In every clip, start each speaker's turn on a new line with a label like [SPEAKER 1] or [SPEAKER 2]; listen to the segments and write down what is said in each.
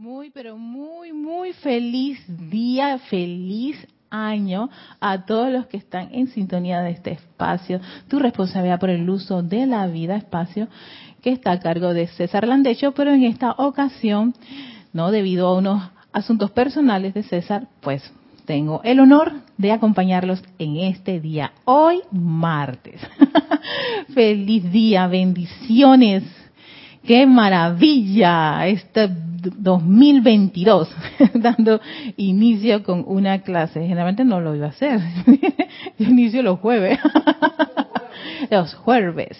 [SPEAKER 1] Muy, pero muy, muy feliz día, feliz año a todos los que están en sintonía de este espacio. Tu responsabilidad por el uso de la vida, espacio que está a cargo de César Landecho, pero en esta ocasión, no debido a unos asuntos personales de César, pues tengo el honor de acompañarlos en este día, hoy martes. Feliz día, bendiciones. Qué maravilla este 2022, dando inicio con una clase. Generalmente no lo iba a hacer. Yo inicio los jueves. los jueves.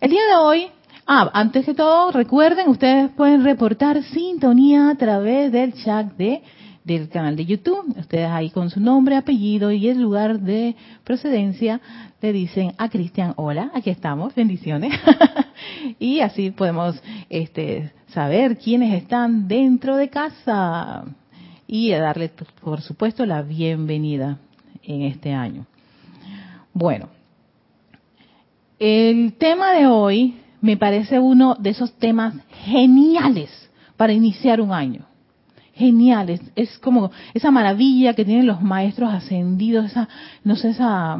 [SPEAKER 1] El día de hoy, ah, antes que todo, recuerden, ustedes pueden reportar sintonía a través del chat de del canal de YouTube. Ustedes ahí con su nombre, apellido y el lugar de procedencia le dicen a Cristian, hola, aquí estamos, bendiciones. y así podemos este, saber quiénes están dentro de casa y darle, por supuesto, la bienvenida en este año. Bueno, el tema de hoy me parece uno de esos temas geniales para iniciar un año genial, es, como esa maravilla que tienen los maestros ascendidos, esa, no sé, esa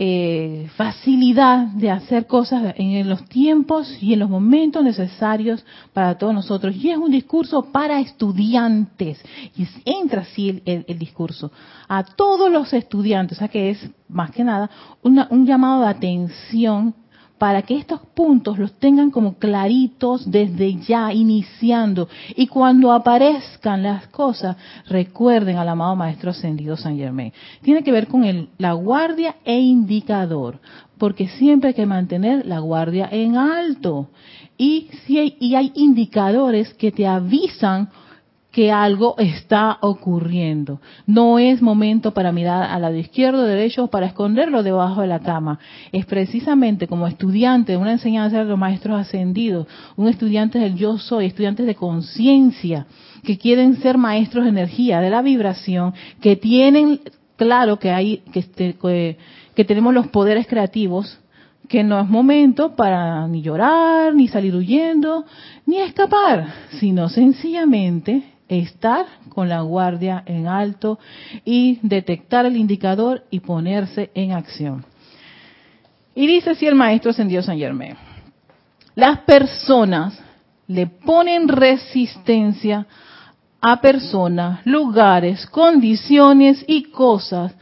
[SPEAKER 1] eh, facilidad de hacer cosas en los tiempos y en los momentos necesarios para todos nosotros. Y es un discurso para estudiantes. Y entra así el, discurso a todos los estudiantes, o sea que es más que nada un llamado de atención para que estos puntos los tengan como claritos desde ya, iniciando. Y cuando aparezcan las cosas, recuerden al amado Maestro Ascendido San Germain. Tiene que ver con el, la guardia e indicador, porque siempre hay que mantener la guardia en alto. Y, si hay, y hay indicadores que te avisan que algo está ocurriendo. No es momento para mirar al lado izquierdo, derecho o para esconderlo debajo de la cama. Es precisamente como estudiante de una enseñanza de los maestros ascendidos, un estudiante del yo soy, estudiantes de conciencia, que quieren ser maestros de energía, de la vibración, que tienen claro que hay, que, este, que tenemos los poderes creativos, que no es momento para ni llorar, ni salir huyendo, ni escapar, sino sencillamente estar con la guardia en alto y detectar el indicador y ponerse en acción. Y dice así el maestro ascendido San Germain, las personas le ponen resistencia a personas, lugares, condiciones y cosas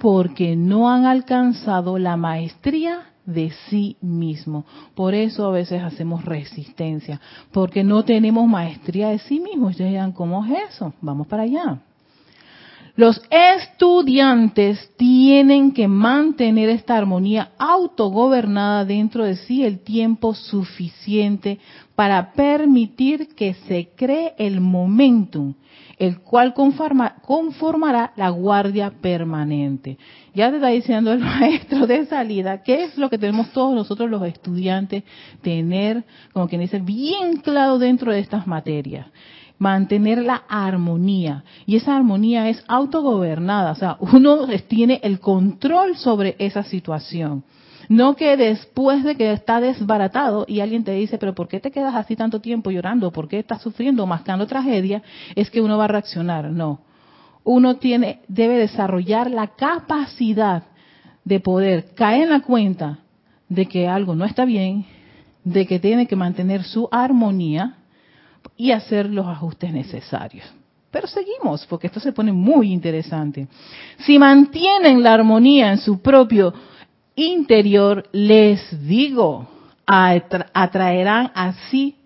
[SPEAKER 1] porque no han alcanzado la maestría de sí mismo. Por eso a veces hacemos resistencia, porque no tenemos maestría de sí mismo. Ustedes dirán, ¿cómo es eso? Vamos para allá. Los estudiantes tienen que mantener esta armonía autogobernada dentro de sí el tiempo suficiente para permitir que se cree el momentum el cual conformará la guardia permanente. Ya te está diciendo el maestro de salida, ¿qué es lo que tenemos todos nosotros los estudiantes tener, como quien dice, bien claro dentro de estas materias? mantener la armonía. Y esa armonía es autogobernada, o sea, uno tiene el control sobre esa situación. No que después de que está desbaratado y alguien te dice, pero ¿por qué te quedas así tanto tiempo llorando? ¿Por qué estás sufriendo, mascando tragedia? Es que uno va a reaccionar. No. Uno tiene, debe desarrollar la capacidad de poder caer en la cuenta de que algo no está bien, de que tiene que mantener su armonía y hacer los ajustes necesarios. Pero seguimos, porque esto se pone muy interesante. Si mantienen la armonía en su propio interior, les digo, atraerán así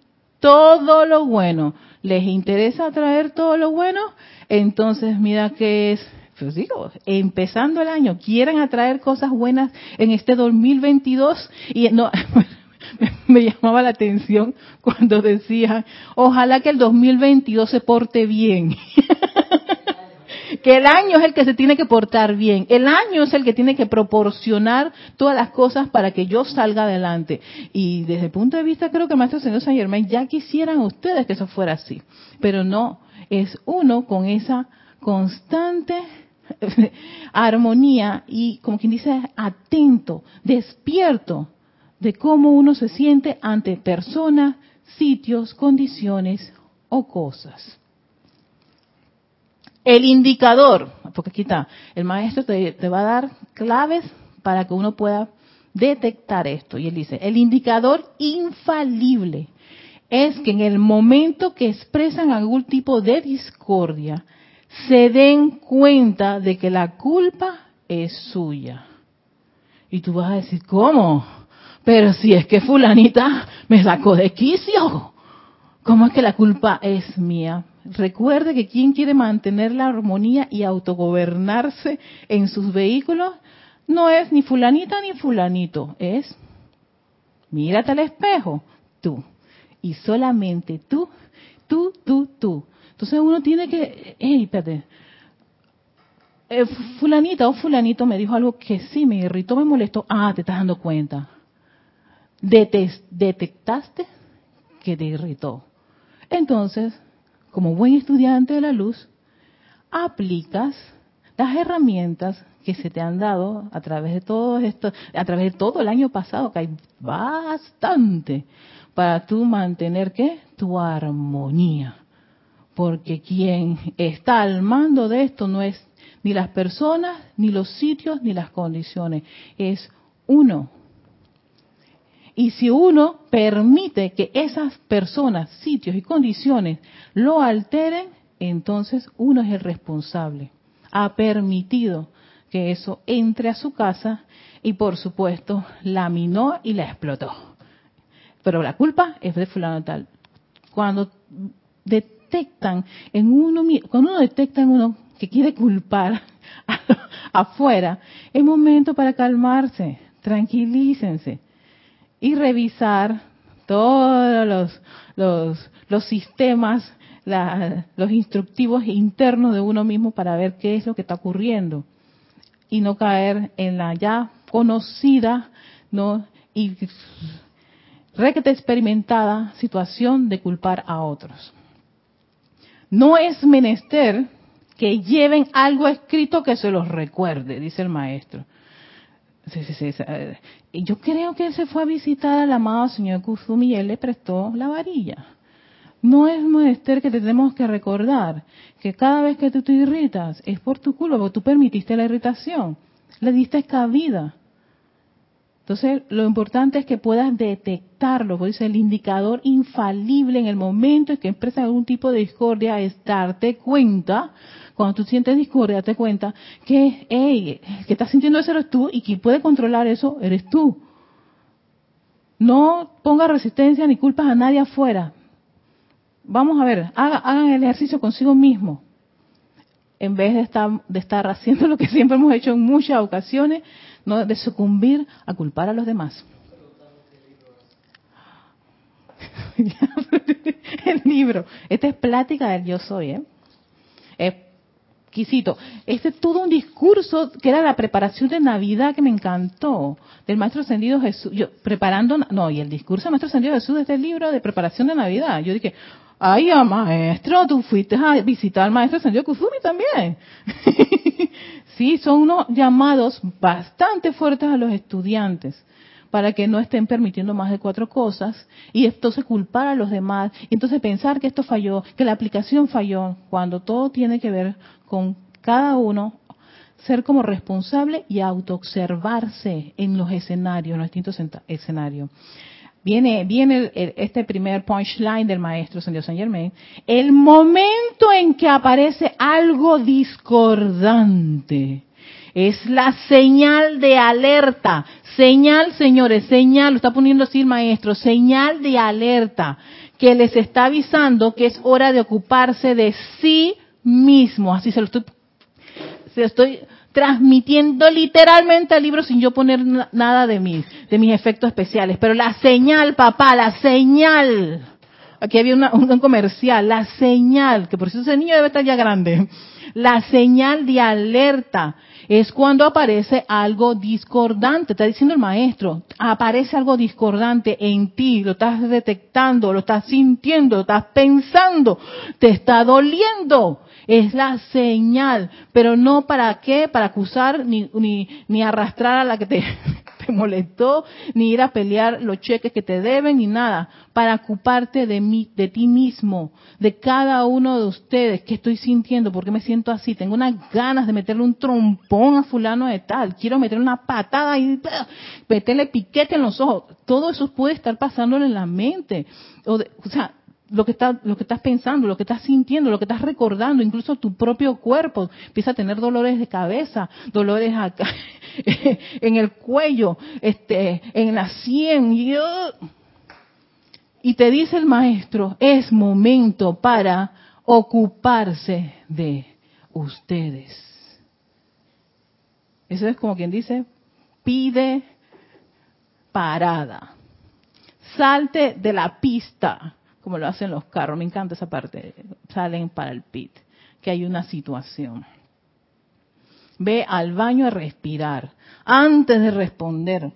[SPEAKER 1] todo lo bueno. ¿Les interesa atraer todo lo bueno? Entonces, mira que es, pues digo, empezando el año, quieren atraer cosas buenas en este 2022 y no, me llamaba la atención cuando decían, ojalá que el 2022 se porte bien. que el año es el que se tiene que portar bien, el año es el que tiene que proporcionar todas las cosas para que yo salga adelante. Y desde el punto de vista, creo que Maestro Señor San Germán ya quisieran ustedes que eso fuera así, pero no, es uno con esa constante armonía y, como quien dice, atento, despierto de cómo uno se siente ante personas, sitios, condiciones o cosas. El indicador, porque aquí está, el maestro te, va a dar claves para que uno pueda detectar esto. Y él dice, el indicador infalible es que en el momento que expresan algún tipo de discordia, se den cuenta de que la culpa es suya. Y tú vas a decir, ¿cómo? Pero si es que fulanita me sacó de quicio. ¿Cómo es que la culpa es mía? Recuerde que quien quiere mantener la armonía y autogobernarse en sus vehículos no es ni fulanita ni fulanito, es mírate al espejo, tú. Y solamente tú, tú, tú, tú. Entonces uno tiene que, hey, espérate, eh, fulanita o fulanito me dijo algo que sí me irritó, me molestó. Ah, te estás dando cuenta. detectaste que te irritó. Entonces, como buen estudiante de la luz, aplicas las herramientas que se te han dado a través de todo esto, a través de todo el año pasado, que hay bastante, para tú mantener qué? Tu armonía porque quien está al mando de esto no es ni las personas, ni los sitios, ni las condiciones, es uno. Y si uno permite que esas personas, sitios y condiciones lo alteren, entonces uno es el responsable. Ha permitido que eso entre a su casa y por supuesto la minó y la explotó. Pero la culpa es de fulano tal. Cuando de detectan en uno, cuando uno detecta en uno que quiere culpar afuera, es momento para calmarse, tranquilícense y revisar todos los, los, los sistemas, los instructivos internos de uno mismo para ver qué es lo que está ocurriendo y no caer en la ya conocida no y requete experimentada situación de culpar a otros no es menester que lleven algo escrito que se los recuerde, dice el maestro. Yo creo que se fue a visitar al amado señor Kusumi y él le prestó la varilla. No es menester que tenemos que recordar que cada vez que tú te irritas es por tu culpa, porque tú permitiste la irritación, le diste cabida. Entonces, lo importante es que puedas detectarlo, dice el indicador infalible en el momento en que expresa algún tipo de discordia es darte cuenta, cuando tú sientes discordia, darte cuenta que, hey, que estás sintiendo eso eres tú y quien puede controlar eso eres tú. No ponga resistencia ni culpas a nadie afuera. Vamos a ver, hagan el ejercicio consigo mismo. En vez de estar, haciendo lo que siempre hemos hecho en muchas ocasiones, no de sucumbir a culpar a los demás. el libro. Esta es plática del yo soy, ¿eh? Exquisito. Este es todo un discurso que era la preparación de Navidad que me encantó, del Maestro Ascendido Jesús. Yo, preparando, no, y el discurso del Maestro Ascendido Jesús de este libro de preparación de Navidad. Yo dije, ay, maestro, tú fuiste a visitar al Maestro Ascendido Kusumi también. Sí, son unos llamados bastante fuertes a los estudiantes para que no estén permitiendo más de cuatro cosas y entonces culpar a los demás. Y entonces pensar que esto falló, que la aplicación falló, cuando todo tiene que ver con cada uno ser como responsable y autoobservarse en los escenarios, en los distintos escenarios viene, viene este primer punchline del maestro San Dios San Germain, el momento en que aparece algo discordante es la señal de alerta. Señal, señores, señal, lo está poniendo así el maestro, señal de alerta que les está avisando que es hora de ocuparse de sí mismo. Así se lo estoy, se lo estoy transmitiendo literalmente el libro sin yo poner nada de mis, de mis efectos especiales. Pero la señal, papá, la señal. Aquí había un comercial, la señal, que por eso ese niño debe estar ya grande. La señal de alerta es cuando aparece algo discordante, está diciendo el maestro, aparece algo discordante en ti, lo estás detectando, lo estás sintiendo, lo estás pensando, te está doliendo. Es la señal, pero no para qué, para acusar ni, ni, ni arrastrar a la que te, te molestó, ni ir a pelear los cheques que te deben, ni nada, para ocuparte de mí, de ti mismo, de cada uno de ustedes, que estoy sintiendo, porque me siento así, tengo unas ganas de meterle un trompón a fulano de tal, quiero meterle una patada y meterle piquete en los ojos, todo eso puede estar pasándole en la mente, o, o sea, lo que, está, lo que estás pensando, lo que estás sintiendo, lo que estás recordando, incluso tu propio cuerpo empieza a tener dolores de cabeza, dolores acá, en el cuello, este, en la sien. Y te dice el maestro, es momento para ocuparse de ustedes. Eso es como quien dice, pide parada. Salte de la pista como lo hacen los carros. Me encanta esa parte. Salen para el pit, que hay una situación. Ve al baño a respirar. Antes de responder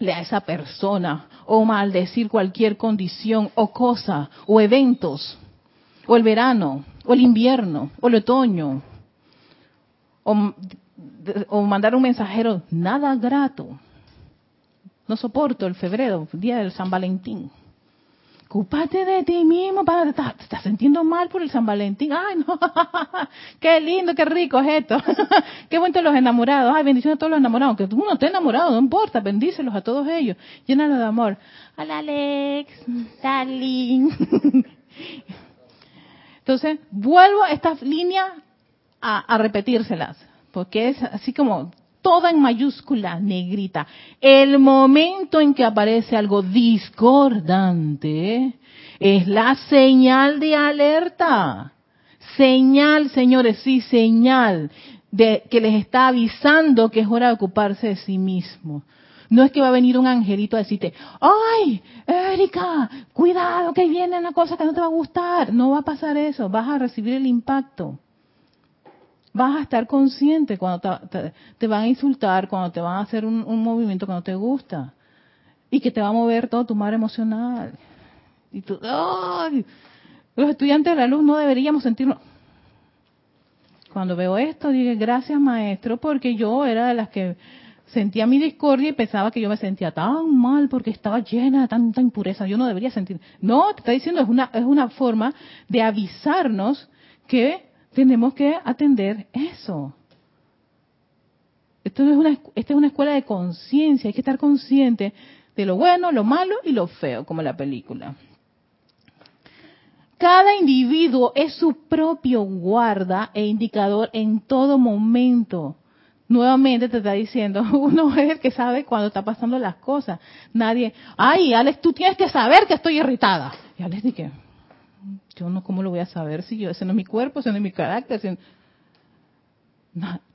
[SPEAKER 1] a esa persona o maldecir cualquier condición o cosa o eventos o el verano o el invierno o el otoño o, o mandar un mensajero nada grato. No soporto el febrero, día del San Valentín. Ocúpate de ti mismo, para, te estás sintiendo mal por el San Valentín. Ay, no, qué lindo, qué rico es esto. qué bueno los enamorados. Ay, bendiciones a todos los enamorados. Que tú no enamorado, no importa, bendícelos a todos ellos. Llénalos de amor. Hola, Alex, darling. Entonces, vuelvo estas líneas a, a repetírselas, porque es así como toda en mayúscula, negrita. El momento en que aparece algo discordante es la señal de alerta. Señal, señores, sí, señal de que les está avisando que es hora de ocuparse de sí mismo. No es que va a venir un angelito a decirte, ¡ay, Erika, cuidado que viene una cosa que no te va a gustar! No va a pasar eso, vas a recibir el impacto vas a estar consciente cuando te, van a insultar, cuando te van a hacer un, movimiento que no te gusta y que te va a mover todo tu mar emocional. Y tú, los estudiantes de la luz no deberíamos sentirnos. Cuando veo esto, dije, gracias maestro, porque yo era de las que sentía mi discordia y pensaba que yo me sentía tan mal porque estaba llena de tanta impureza. Yo no debería sentir. No, te está diciendo, es una, es una forma de avisarnos que tenemos que atender eso. Esto es una, esta es una escuela de conciencia, hay que estar consciente de lo bueno, lo malo y lo feo, como la película. Cada individuo es su propio guarda e indicador en todo momento. Nuevamente te está diciendo, uno es el que sabe cuando está pasando las cosas. Nadie, ay, Alex, tú tienes que saber que estoy irritada. Y Alex dice, yo no, ¿cómo lo voy a saber si yo, ese no es mi cuerpo, ese no es mi carácter?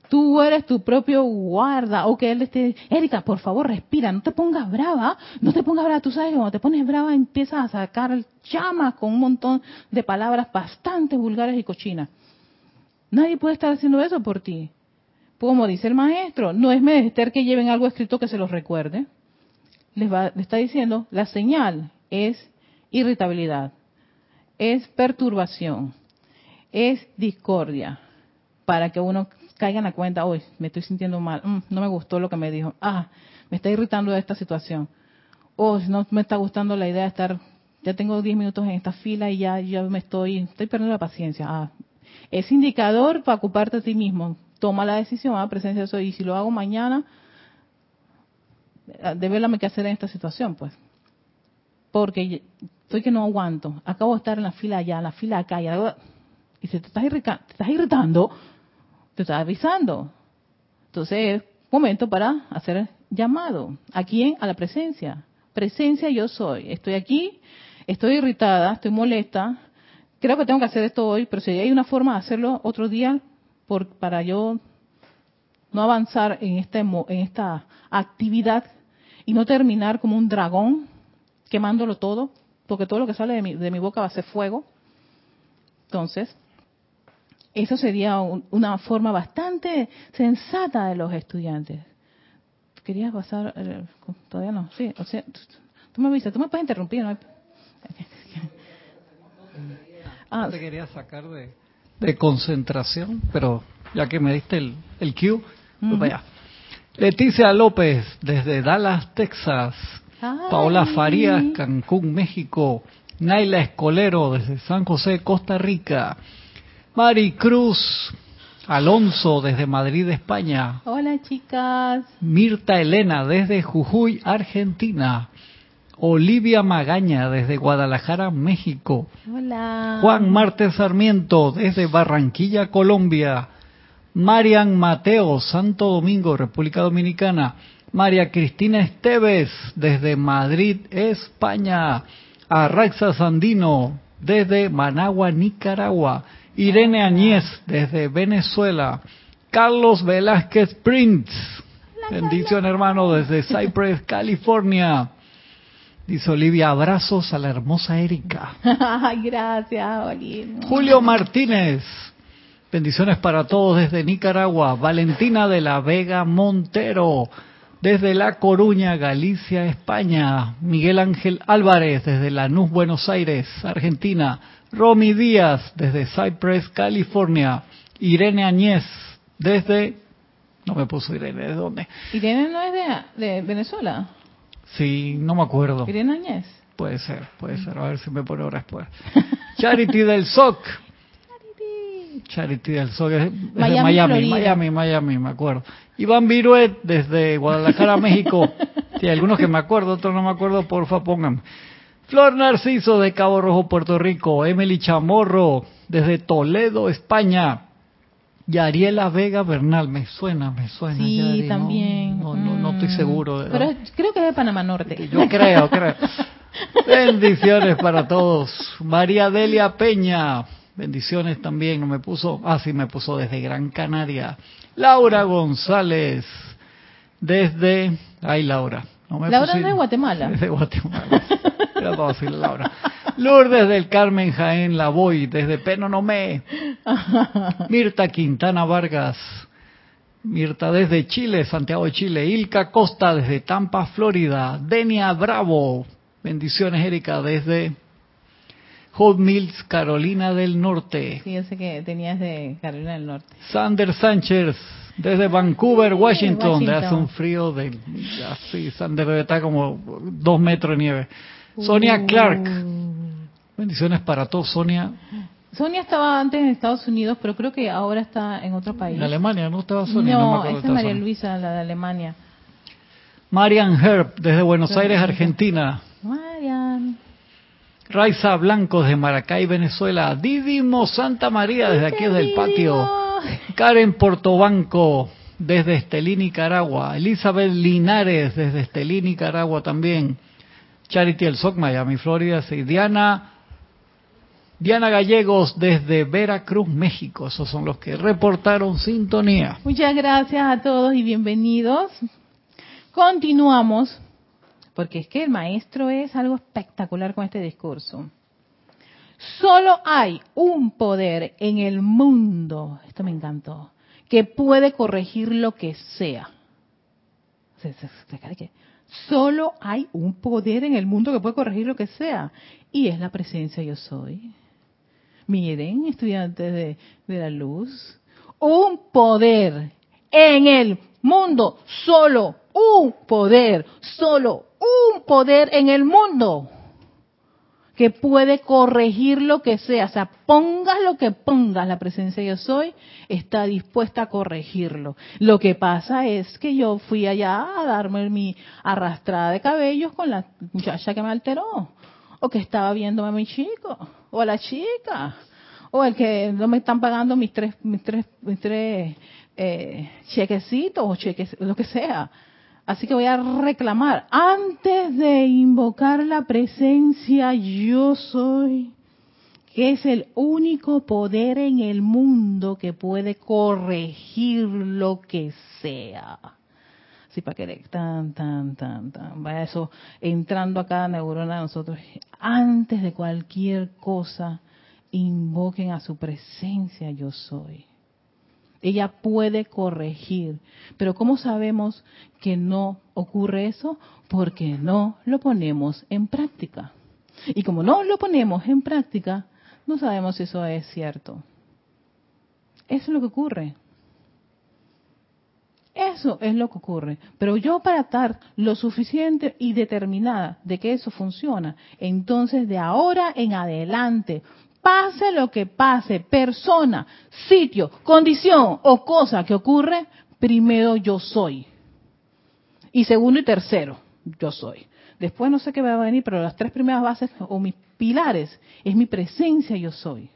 [SPEAKER 1] tú eres tu propio guarda, o que él esté, Erika, por favor, respira, no te pongas brava, no te pongas brava, tú sabes cuando te pones brava empiezas a sacar llamas con un montón de palabras bastante vulgares y cochinas. Nadie puede estar haciendo eso por ti. Como dice el maestro, no es menester que lleven algo escrito que se los recuerde. Les, va, les está diciendo, la señal es irritabilidad es perturbación, es discordia, para que uno caiga en la cuenta, hoy me estoy sintiendo mal, mm, no me gustó lo que me dijo, ah, me está irritando esta situación, o no me está gustando la idea de estar, ya tengo 10 minutos en esta fila y ya, ya me estoy, estoy perdiendo la paciencia, ah, es indicador para ocuparte a ti mismo, toma la decisión, ah, presencia de soy, y si lo hago mañana, ah, debe que hacer en esta situación, pues, porque estoy que no aguanto, acabo de estar en la fila allá, en la fila acá, y, si te estás, te estás irritando, te estás avisando. Entonces es momento para hacer llamado. ¿A quién? A la presencia. Presencia yo soy. Estoy aquí, estoy irritada, estoy molesta. Creo que tengo que hacer esto hoy, pero si hay una forma de hacerlo otro día por, para yo no avanzar en, este, en esta actividad y no terminar como un dragón quemándolo todo, porque todo lo que sale de mi, de mi boca va a ser fuego. Entonces, eso sería una forma bastante sensata de los estudiantes. ¿Querías pasar? Eh, todavía no, sí, o sea, tú me avisas, tú me puedes interrumpir. ¿no?
[SPEAKER 2] ah, te quería sacar de, concentración, pero ya que me diste el, el cue, pues vaya. Leticia López, desde Dallas, Texas.
[SPEAKER 1] Ay.
[SPEAKER 2] Paola Farías, Cancún, México. Naila Escolero, desde San José, Costa Rica. Mari Cruz Alonso, desde Madrid, España.
[SPEAKER 1] Hola, chicas.
[SPEAKER 2] Mirta Elena, desde Jujuy, Argentina. Olivia Magaña, desde Guadalajara, México.
[SPEAKER 1] Hola.
[SPEAKER 2] Juan Marte Sarmiento, desde Barranquilla, Colombia. Marian Mateo, Santo Domingo, República Dominicana. María Cristina Esteves, desde Madrid, España. Arraxa Sandino, desde Managua, Nicaragua. Irene Añez, desde Venezuela. Carlos Velázquez Prince. Bendición, hermano, desde Cypress, California. Dice Olivia, abrazos a la hermosa Erika.
[SPEAKER 1] Gracias, Oli.
[SPEAKER 2] Julio Martínez. Bendiciones para todos desde Nicaragua. Valentina de la Vega Montero. Desde La Coruña, Galicia, España. Miguel Ángel Álvarez desde Lanús, Buenos Aires, Argentina. Romy Díaz desde Cypress, California. Irene Añez desde... No me puso Irene, ¿de dónde?
[SPEAKER 1] Irene no es de, de Venezuela.
[SPEAKER 2] Sí, no me acuerdo.
[SPEAKER 1] Irene Añez.
[SPEAKER 2] Puede ser, puede ser. A ver si me pone ahora después. Charity del SOC. Charity del SOC es es de
[SPEAKER 1] Miami,
[SPEAKER 2] Miami. Miami, Miami, me acuerdo. Iván Viruet desde Guadalajara, México. Sí, algunos que me acuerdo, otros no me acuerdo, porfa pónganme. Flor Narciso de Cabo Rojo, Puerto Rico. Emily Chamorro desde Toledo, España. Yariela Vega Bernal, me suena, me suena.
[SPEAKER 1] Sí, también.
[SPEAKER 2] No, no, no estoy
[SPEAKER 1] Mm.
[SPEAKER 2] seguro. de-
[SPEAKER 1] Pero creo que es de Panamá Norte.
[SPEAKER 2] yo creo, creo. Bendiciones para todos. María Delia Peña. Bendiciones también. No me puso. Ah, sí, me puso desde Gran Canaria. Laura González. Desde. Ay, Laura. No me
[SPEAKER 1] Laura de Guatemala.
[SPEAKER 2] Desde Guatemala. Era para decirle Laura. Lourdes del Carmen Jaén Lavoy. Desde Penonomé. Mirta Quintana Vargas. Mirta desde Chile, Santiago de Chile. Ilka Costa desde Tampa, Florida. Denia Bravo. Bendiciones, Erika, desde Hot Mills, Carolina del Norte.
[SPEAKER 1] Sí, yo sé que tenías de Carolina del Norte.
[SPEAKER 2] Sander Sánchez desde Vancouver, Washington.
[SPEAKER 1] Washington.
[SPEAKER 2] De hace un frío de... Así, Sander debe estar como dos metros de nieve. Sonia
[SPEAKER 1] Uh.
[SPEAKER 2] Clark. Bendiciones para todos, Sonia.
[SPEAKER 1] Sonia estaba antes en Estados Unidos, pero creo que ahora está en otro país.
[SPEAKER 2] En Alemania, ¿no estaba Sonia? No,
[SPEAKER 1] No, esa es María
[SPEAKER 2] Sonia.
[SPEAKER 1] Luisa, la de Alemania.
[SPEAKER 2] Marian Herb desde Buenos Aires. Argentina.
[SPEAKER 1] Marian.
[SPEAKER 2] Raiza Blanco desde Maracay, Venezuela. Didimo Santa María desde aquí desde el patio. Karen Portobanco desde Estelí, Nicaragua. Elizabeth Linares desde Estelí, Nicaragua también. Charity El Soc, Miami, Florida. Sí. Diana, Diana Gallegos desde Veracruz, México. Esos son los que reportaron sintonía.
[SPEAKER 1] Muchas gracias a todos y bienvenidos. Continuamos, porque es que el maestro es algo espectacular con este discurso. Solo hay un poder en el mundo, esto me encantó, que puede corregir lo que sea. Solo hay un poder en el mundo que puede corregir lo que sea, y es la presencia yo soy. Miren, estudiantes de, de la luz, un poder en el mundo, solo un poder, solo un poder en el mundo que puede corregir lo que sea, o sea, pongas lo que pongas, la presencia yo soy está dispuesta a corregirlo. Lo que pasa es que yo fui allá a darme mi arrastrada de cabellos con la muchacha que me alteró, o que estaba viéndome a mi chico, o a la chica, o el que no me están pagando mis tres, mis tres, mis tres eh, chequecitos o cheques, lo que sea. Así que voy a reclamar, antes de invocar la presencia yo soy, que es el único poder en el mundo que puede corregir lo que sea. Así para que tan, tan, tan, tan, vaya eso entrando a cada neurona de nosotros. Antes de cualquier cosa, invoquen a su presencia yo soy. Ella puede corregir. Pero ¿cómo sabemos que no ocurre eso? Porque no lo ponemos en práctica. Y como no lo ponemos en práctica, no sabemos si eso es cierto. Eso es lo que ocurre. Eso es lo que ocurre. Pero yo para estar lo suficiente y determinada de que eso funciona, entonces de ahora en adelante, pase lo que pase, persona, sitio, condición o cosa que ocurre, primero yo soy. Y segundo y tercero, yo soy. Después no sé qué va a venir, pero las tres primeras bases o mis pilares es mi presencia yo soy.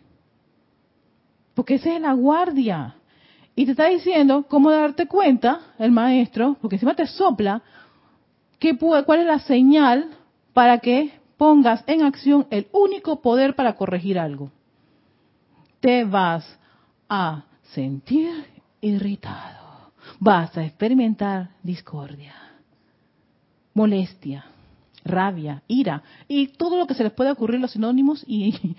[SPEAKER 1] Porque esa es la guardia. Y te está diciendo cómo darte cuenta, el maestro, porque encima te sopla, cuál es la señal para que pongas en acción el único poder para corregir algo. Te vas a sentir irritado. Vas a experimentar discordia, molestia, rabia, ira y todo lo que se les puede ocurrir los sinónimos y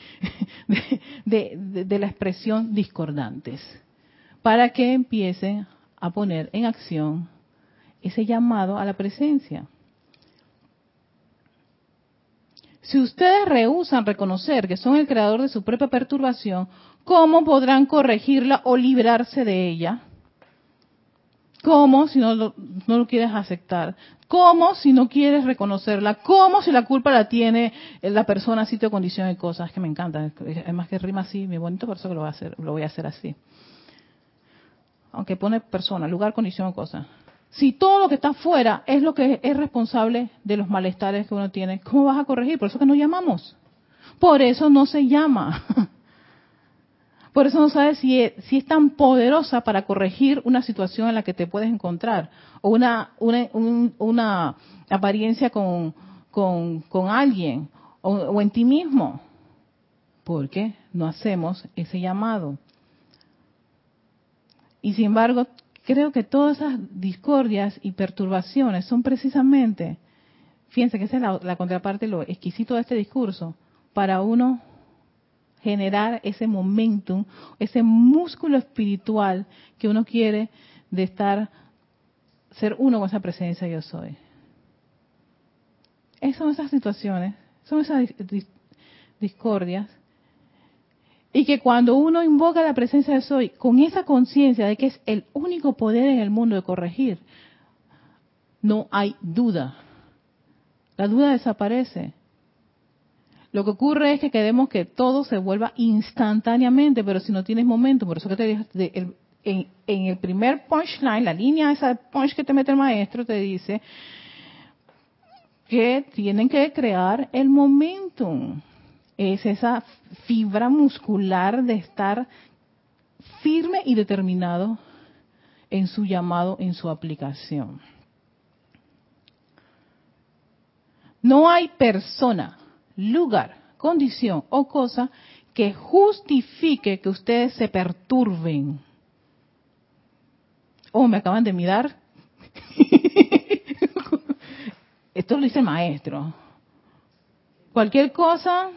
[SPEAKER 1] de, la expresión discordantes, para que empiecen a poner en acción ese llamado a la presencia. Si ustedes rehusan reconocer que son el creador de su propia perturbación, ¿cómo podrán corregirla o librarse de ella? ¿Cómo si no lo, no lo quieres aceptar? ¿Cómo si no quieres reconocerla? ¿Cómo si la culpa la tiene la persona, sitio, condición y cosas? Es que me encanta. Es más que rima así, muy bonito, por eso lo voy a hacer, lo voy a hacer así. Aunque pone persona, lugar, condición o cosa. Si todo lo que está afuera es lo que es responsable de los malestares que uno tiene, ¿cómo vas a corregir? Por eso que no llamamos. Por eso no se llama. Por eso no sabes si es, si es tan poderosa para corregir una situación en la que te puedes encontrar o una, una, apariencia con, alguien o en ti mismo. Porque no hacemos ese llamado. Y sin embargo, creo que todas esas discordias y perturbaciones son precisamente, fíjense que esa es la, contraparte, lo exquisito de este discurso, para uno generar ese momentum, ese músculo espiritual que uno quiere de estar, ser uno con esa presencia yo soy. Esas son esas situaciones, son esas discordias. Y que cuando uno invoca la presencia de soy con esa conciencia de que es el único poder en el mundo de corregir, no hay duda. La duda desaparece. Lo que ocurre es que queremos que todo se vuelva instantáneamente, pero si no tienes momento, por eso que te dije, en, el primer punchline, la línea esa punch que te mete el maestro, te dice que tienen que crear el momentum. Es esa fibra muscular de estar firme y determinado en su llamado, en su aplicación. No hay persona lugar, condición o cosa que justifique que ustedes se perturben. Oh, me acaban de mirar. Esto lo dice el maestro. Cualquier cosa.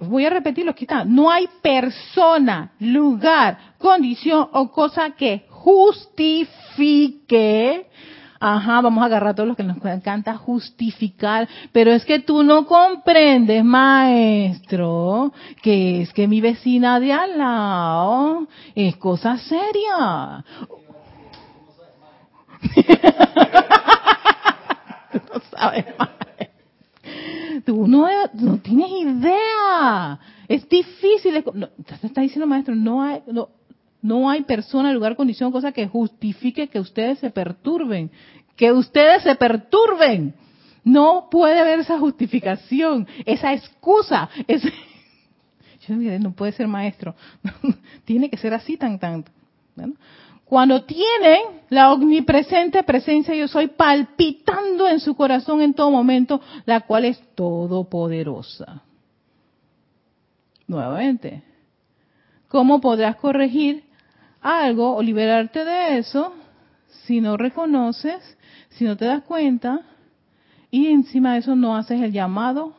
[SPEAKER 1] Voy a repetir lo que está. No hay persona, lugar, condición o cosa que justifique Ajá, vamos a agarrar a todos los que nos encanta justificar, pero es que tú no comprendes, maestro, que es que mi vecina de al lado es cosa seria. no sabes, Tú no, no tienes idea. Es difícil. No, te está diciendo, maestro, no hay, no, no hay persona, lugar, condición, cosa que justifique que ustedes se perturben. Que ustedes se perturben. No puede haber esa justificación, esa excusa. Yo no puede ser maestro. Tiene que ser así tan, tan. Cuando tienen la omnipresente presencia yo soy palpitando en su corazón en todo momento, la cual es todopoderosa. Nuevamente, ¿cómo podrás corregir algo o liberarte de eso si no reconoces, si no te das cuenta y encima de eso no haces el llamado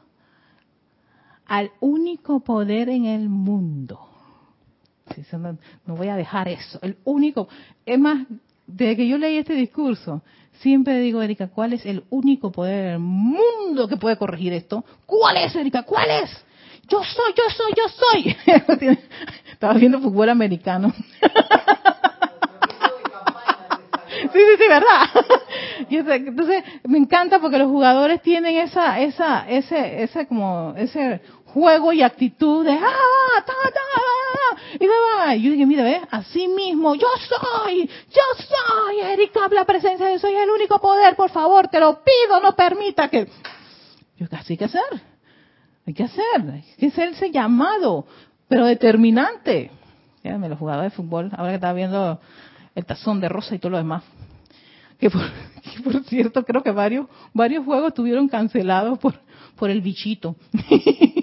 [SPEAKER 1] al único poder en el mundo. No, voy a dejar eso, el único. Es más, desde que yo leí este discurso, siempre digo, Erika, ¿cuál es el único poder en el mundo que puede corregir esto? ¿Cuál es, Erika? ¿Cuál es? Yo soy, yo soy, yo soy. Estaba viendo fútbol americano. Sí, sí, sí, verdad. entonces, me encanta porque los jugadores tienen esa, esa, ese, ese como, ese juego y actitud de ah, ta, ta, y va. yo dije, mira, ve, así mismo, yo soy, yo soy, Erika, la presencia, yo soy el único poder, por favor, te lo pido, no permita que. Yo, así hay que hacer, hay que hacer, hay que hacer ese llamado, pero determinante. Fíjame, los jugadores de fútbol, ahora que estaba viendo el tazón de rosa y todo lo demás. Que por, por cierto, creo que varios, varios juegos estuvieron cancelados por, por el bichito.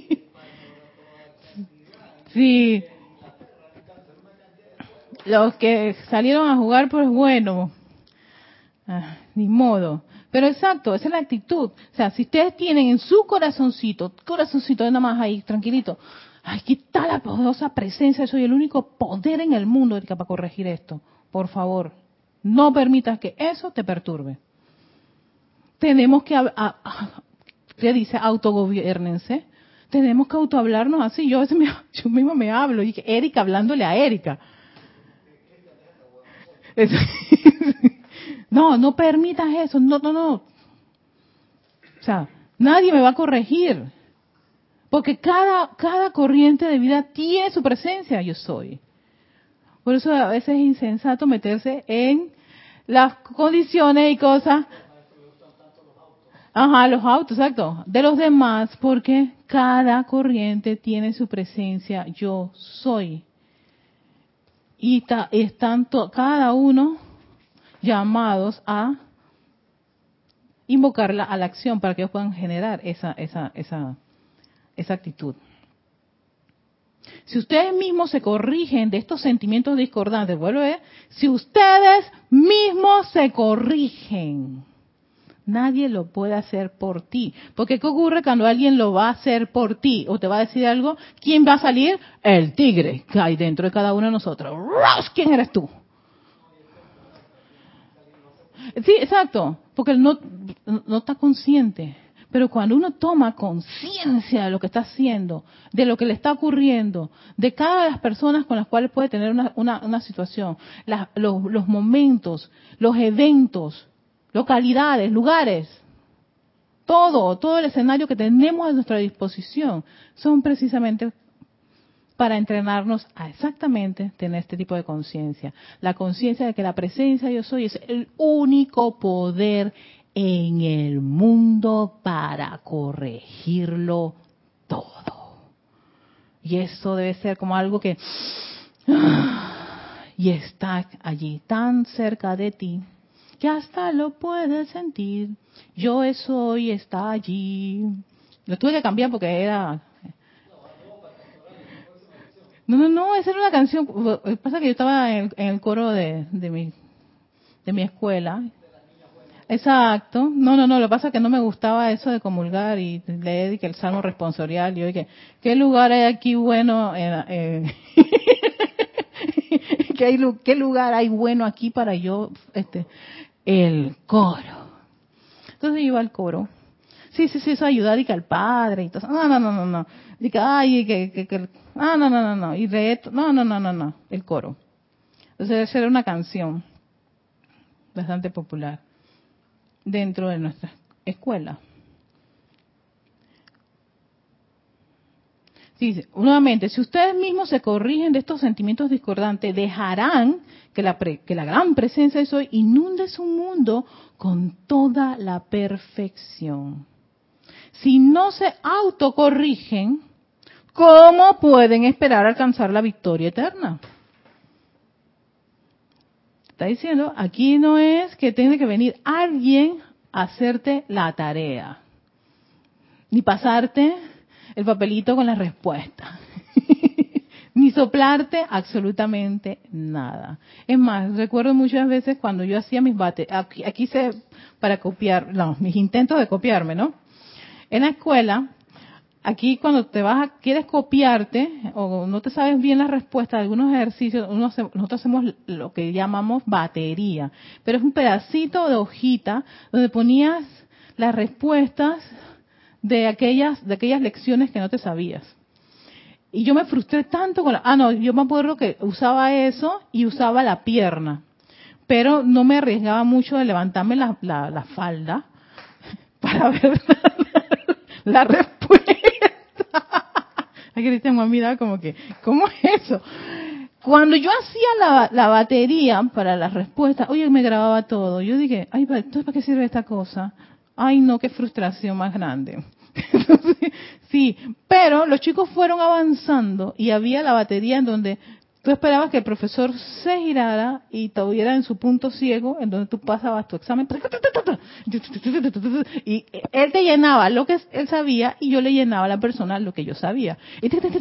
[SPEAKER 1] sí. Los que salieron a jugar, pues bueno, ah, ni modo. Pero exacto, esa es la actitud. O sea, si ustedes tienen en su corazoncito, corazoncito nada más ahí, tranquilito, aquí está la poderosa presencia, soy el único poder en el mundo para corregir esto. Por favor, no permitas que eso te perturbe. Tenemos que, ¿qué dice? Autogobiernense. Tenemos que autohablarnos así. Yo a veces me, yo mismo me hablo y Erika hablándole a Erika. No, no permitas eso. No, no, no. O sea, nadie me va a corregir. Porque cada, cada corriente de vida tiene su presencia, yo soy. Por eso a veces es insensato meterse en las condiciones y cosas. Ajá, los autos, exacto. De los demás, porque cada corriente tiene su presencia, yo soy. Y están cada uno llamados a invocarla a la acción para que ellos puedan generar esa, esa, esa, esa actitud. Si ustedes mismos se corrigen de estos sentimientos discordantes, vuelvo a ver, si ustedes mismos se corrigen, nadie lo puede hacer por ti. Porque ¿qué ocurre cuando alguien lo va a hacer por ti o te va a decir algo? ¿Quién va a salir? El tigre que hay dentro de cada uno de nosotros. ¿Quién eres tú? Sí, exacto, porque no, no está consciente. Pero cuando uno toma conciencia de lo que está haciendo, de lo que le está ocurriendo, de cada de las personas con las cuales puede tener una, una, situación, los, los momentos, los eventos, localidades, lugares, todo, todo el escenario que tenemos a nuestra disposición, son precisamente para entrenarnos a exactamente tener este tipo de conciencia. La conciencia de que la presencia de yo soy es el único poder en el mundo para corregirlo todo. Y eso debe ser como algo que... Y está allí, tan cerca de ti, que hasta lo puedes sentir. Yo soy, está allí. Lo tuve que cambiar porque era... No, no, no, esa era una canción. Pasa que yo estaba en el, coro de, de, mi, de mi escuela Exacto. No, no, no. Lo que pasa es que no me gustaba eso de comulgar y leer que el salmo responsorial. Y yo dije, ¿qué lugar hay aquí bueno? ¿Qué, ¿Qué lugar hay bueno aquí para yo? este El coro. Entonces iba al coro. Sí, sí, sí, eso ayudar y que al padre y todo. No, no, no, no, no. Y que, ay, que, que, que, ah, no, no, no, no. Y reto, no, no, no, no, no. El coro. Entonces, esa era una canción bastante popular dentro de nuestra escuela. Dice, nuevamente, si ustedes mismos se corrigen de estos sentimientos discordantes, dejarán que la, que la gran presencia de Soy inunde su mundo con toda la perfección. Si no se autocorrigen, ¿cómo pueden esperar alcanzar la victoria eterna? Está diciendo, aquí no es que tiene que venir alguien a hacerte la tarea, ni pasarte el papelito con la respuesta, ni soplarte absolutamente nada. Es más, recuerdo muchas veces cuando yo hacía mis bates, aquí, aquí se, para copiar, no, mis intentos de copiarme, ¿no? En la escuela, aquí cuando te vas a, quieres copiarte o no te sabes bien la respuesta de algunos ejercicios, nosotros hacemos lo que llamamos batería, pero es un pedacito de hojita donde ponías las respuestas de aquellas, de aquellas lecciones que no te sabías. Y yo me frustré tanto con la... Ah, no, yo me acuerdo que usaba eso y usaba la pierna. Pero no me arriesgaba mucho de levantarme la, la, la falda para ver la, respuesta. Ay, Cristian me como que, ¿cómo es eso? Cuando yo hacía la, la batería para las respuestas, oye, me grababa todo. Yo dije, ay, ¿entonces para qué sirve esta cosa? Ay, no, qué frustración más grande. Sí, pero los chicos fueron avanzando y había la batería en donde tú esperabas que el profesor se girara y tuviera en su punto ciego, en donde tú pasabas tu examen, y él te llenaba lo que él sabía y yo le llenaba a la persona lo que yo sabía. Y después,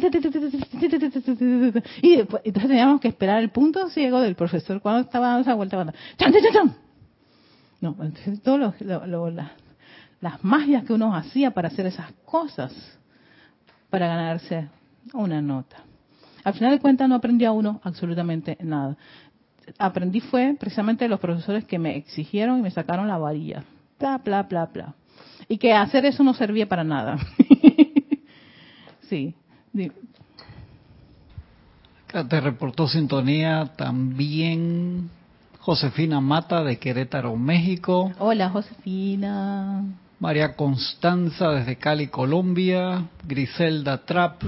[SPEAKER 1] entonces teníamos que esperar el punto ciego del profesor cuando estaba dando esa vuelta. No, entonces todas las magias que uno hacía para hacer esas cosas, para ganarse una nota. Al final de cuentas no aprendí a uno absolutamente nada. Aprendí fue precisamente de los profesores que me exigieron y me sacaron la varilla. Bla, bla, bla, bla. Y que hacer eso no servía para nada. sí.
[SPEAKER 2] Acá te reportó sintonía también Josefina Mata de Querétaro, México.
[SPEAKER 1] Hola, Josefina.
[SPEAKER 2] María Constanza desde Cali, Colombia. Griselda Trapp.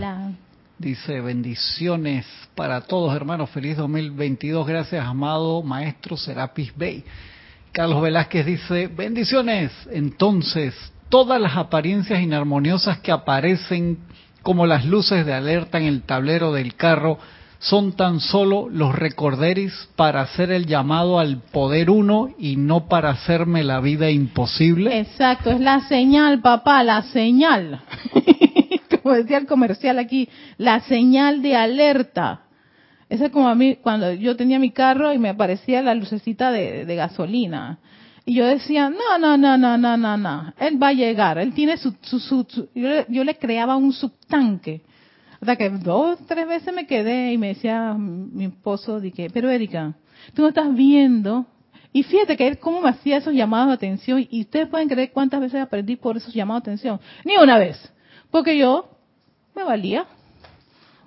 [SPEAKER 2] Dice, bendiciones para todos hermanos, feliz 2022, gracias amado maestro Serapis Bey. Carlos Velázquez dice, bendiciones. Entonces, todas las apariencias inarmoniosas que aparecen como las luces de alerta en el tablero del carro son tan solo los recorderis para hacer el llamado al poder uno y no para hacerme la vida imposible.
[SPEAKER 1] Exacto, es la señal, papá, la señal. como decía el comercial aquí, la señal de alerta. Esa es como a mí, cuando yo tenía mi carro y me aparecía la lucecita de, gasolina. Y yo decía, no, no, no, no, no, no, no, él va a llegar, él tiene su, su, yo, le, creaba un subtanque. Hasta que dos, tres veces me quedé y me decía mi esposo, dije, pero Erika, tú no estás viendo. Y fíjate que él cómo me hacía esos llamados de atención y ustedes pueden creer cuántas veces aprendí por esos llamados de atención. Ni una vez. Porque yo me valía.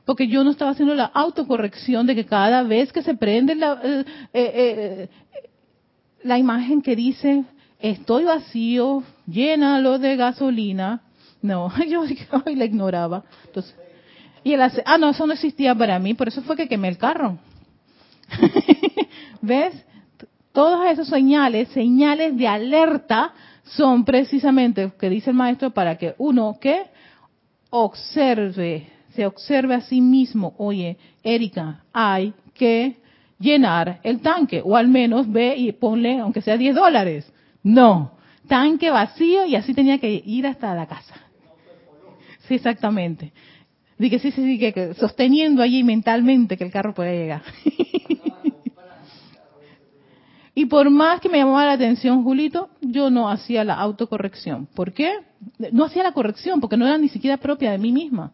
[SPEAKER 1] Porque yo no estaba haciendo la autocorrección de que cada vez que se prende la, eh, eh, la imagen que dice estoy vacío, llénalo de gasolina. No, yo la ignoraba. Entonces, y el ah, no, eso no existía para mí, por eso fue que quemé el carro. ¿Ves? Todas esas señales, señales de alerta, son precisamente, que dice el maestro, para que uno, ¿qué? observe, se observe a sí mismo, oye, Erika, hay que llenar el tanque, o al menos ve y ponle, aunque sea 10 dólares. No, tanque vacío y así tenía que ir hasta la casa. Sí, exactamente. Dije, sí, sí, sí, que, sosteniendo allí mentalmente que el carro pueda llegar. y por más que me llamaba la atención, Julito, yo no hacía la autocorrección. ¿Por qué? no hacía la corrección porque no era ni siquiera propia de mí misma.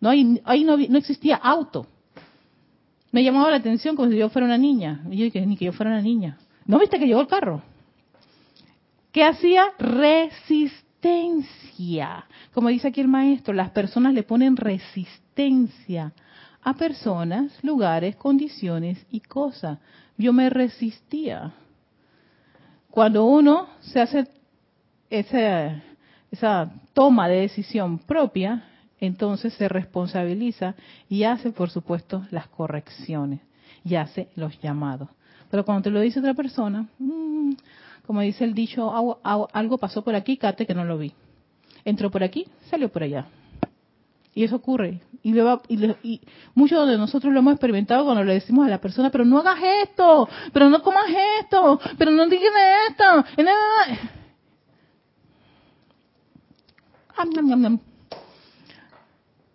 [SPEAKER 1] No, ahí, ahí no, no, existía auto. Me llamaba la atención como si yo fuera una niña. Y yo dije, ni que yo fuera una niña. ¿No viste que llegó el carro? ¿Qué hacía? Resistencia. Como dice aquí el maestro, las personas le ponen resistencia a personas, lugares, condiciones y cosas. Yo me resistía. Cuando uno se hace ese esa toma de decisión propia, entonces se responsabiliza y hace, por supuesto, las correcciones y hace los llamados. Pero cuando te lo dice otra persona, mm, como dice el dicho, algo pasó por aquí, Cate, que no lo vi. Entró por aquí, salió por allá. Y eso ocurre. Y, y, muchos de nosotros lo hemos experimentado cuando le decimos a la persona, pero no hagas esto, pero no comas esto, pero no digas esto.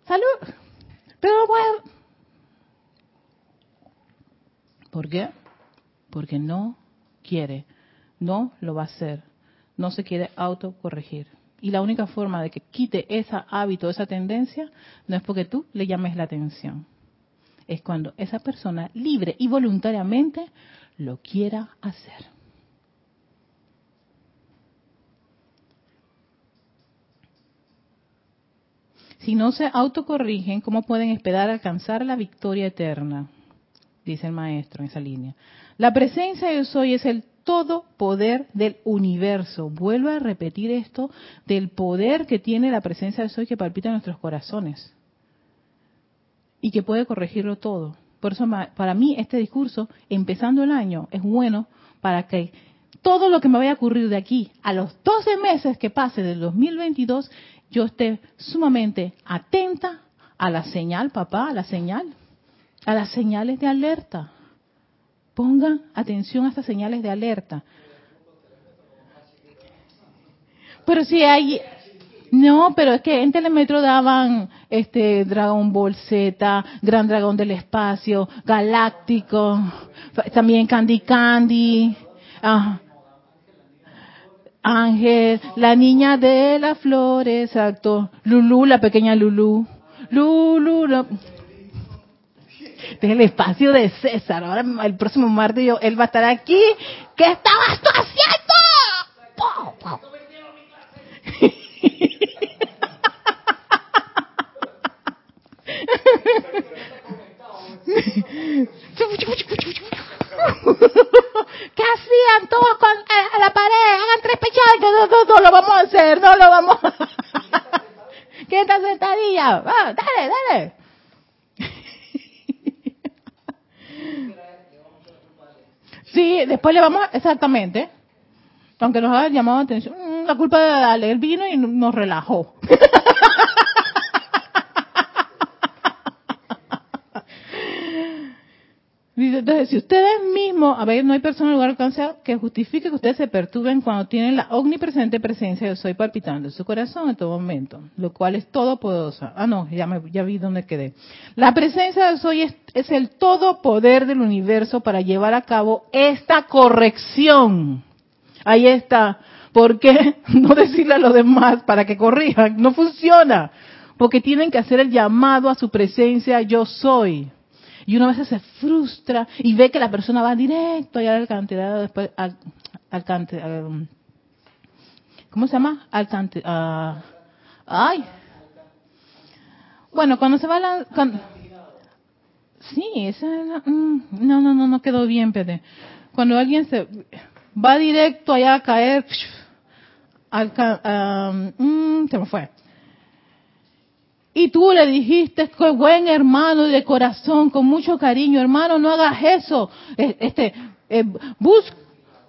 [SPEAKER 1] Salud. Pero bueno. ¿Por qué? Porque no quiere, no lo va a hacer, no se quiere autocorregir. Y la única forma de que quite ese hábito, esa tendencia, no es porque tú le llames la atención. Es cuando esa persona libre y voluntariamente lo quiera hacer. Si no se autocorrigen, ¿cómo pueden esperar alcanzar la victoria eterna? Dice el maestro en esa línea. La presencia de yo soy es el todo poder del universo. Vuelvo a repetir esto del poder que tiene la presencia de soy que palpita en nuestros corazones y que puede corregirlo todo. Por eso para mí este discurso, empezando el año, es bueno para que todo lo que me vaya a ocurrir de aquí a los 12 meses que pase del 2022, yo esté sumamente atenta a la señal, papá, a la señal, a las señales de alerta. Pongan atención a estas señales de alerta. Pero si hay, no, pero es que en Telemetro daban este Dragon Ball Z, Gran Dragón del Espacio, Galáctico, también Candy Candy, ah, Ángel, la niña de las flores, exacto, Lulu, la pequeña Lulu, Lulu, la... el espacio de César. Ahora el próximo martes yo, él va a estar aquí. ¿Qué estabas tú haciendo? ¿Qué hacían todos con, eh, a la pared? Hagan tres pechados. No, no, no, lo vamos a hacer, no lo vamos a ¿Qué está sentadilla? Ah, dale, dale. Sí, después le vamos, exactamente. Aunque nos haya llamado la atención, mm, la culpa de darle el vino y nos relajó. Entonces, si ustedes mismos, a ver, no hay persona en lugar alcance que justifique que ustedes se perturben cuando tienen la omnipresente presencia yo soy palpitando en su corazón en todo momento, lo cual es todopoderosa. Ah, no, ya, me, ya vi dónde quedé. La presencia de soy es, es el todo poder del universo para llevar a cabo esta corrección. Ahí está. ¿Por qué no decirle a los demás para que corrijan? No funciona. Porque tienen que hacer el llamado a su presencia yo soy y uno a veces se frustra y ve que la persona va directo allá al cantidad después al, al, ¿cómo se llama? Al uh, ay. Bueno, cuando se va la sí, esa mm, no, no, no, no quedó bien, Pede. Cuando alguien se va directo allá a caer al um, se me fue y tú le dijiste que buen hermano de corazón, con mucho cariño, hermano, no hagas eso. E, este, eh, busca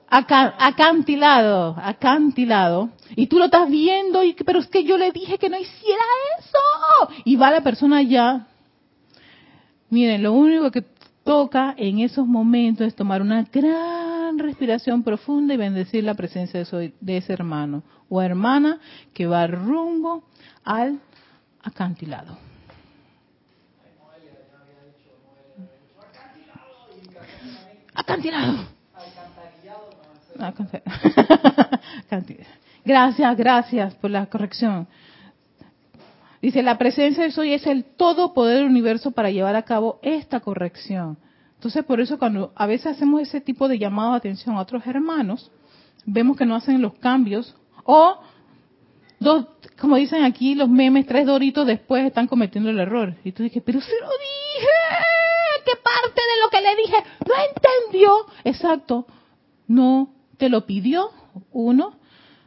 [SPEAKER 1] acantilado, acantilado, y tú lo estás viendo, y pero es que yo le dije que no hiciera eso. Y va la persona ya. Miren, lo único que toca en esos momentos es tomar una gran respiración profunda y bendecir la presencia de, de ese hermano o hermana que va rumbo al acantilado. Acantilado. Gracias, gracias por la corrección. Dice, la presencia de soy es el todo poder del universo para llevar a cabo esta corrección. Entonces, por eso cuando a veces hacemos ese tipo de llamado de atención a otros hermanos, vemos que no hacen los cambios o dos, como dicen aquí los memes, tres doritos después están cometiendo el error. Y tú dices, pero se lo dije, ¿qué parte de lo que le dije no entendió? Exacto, no te lo pidió uno,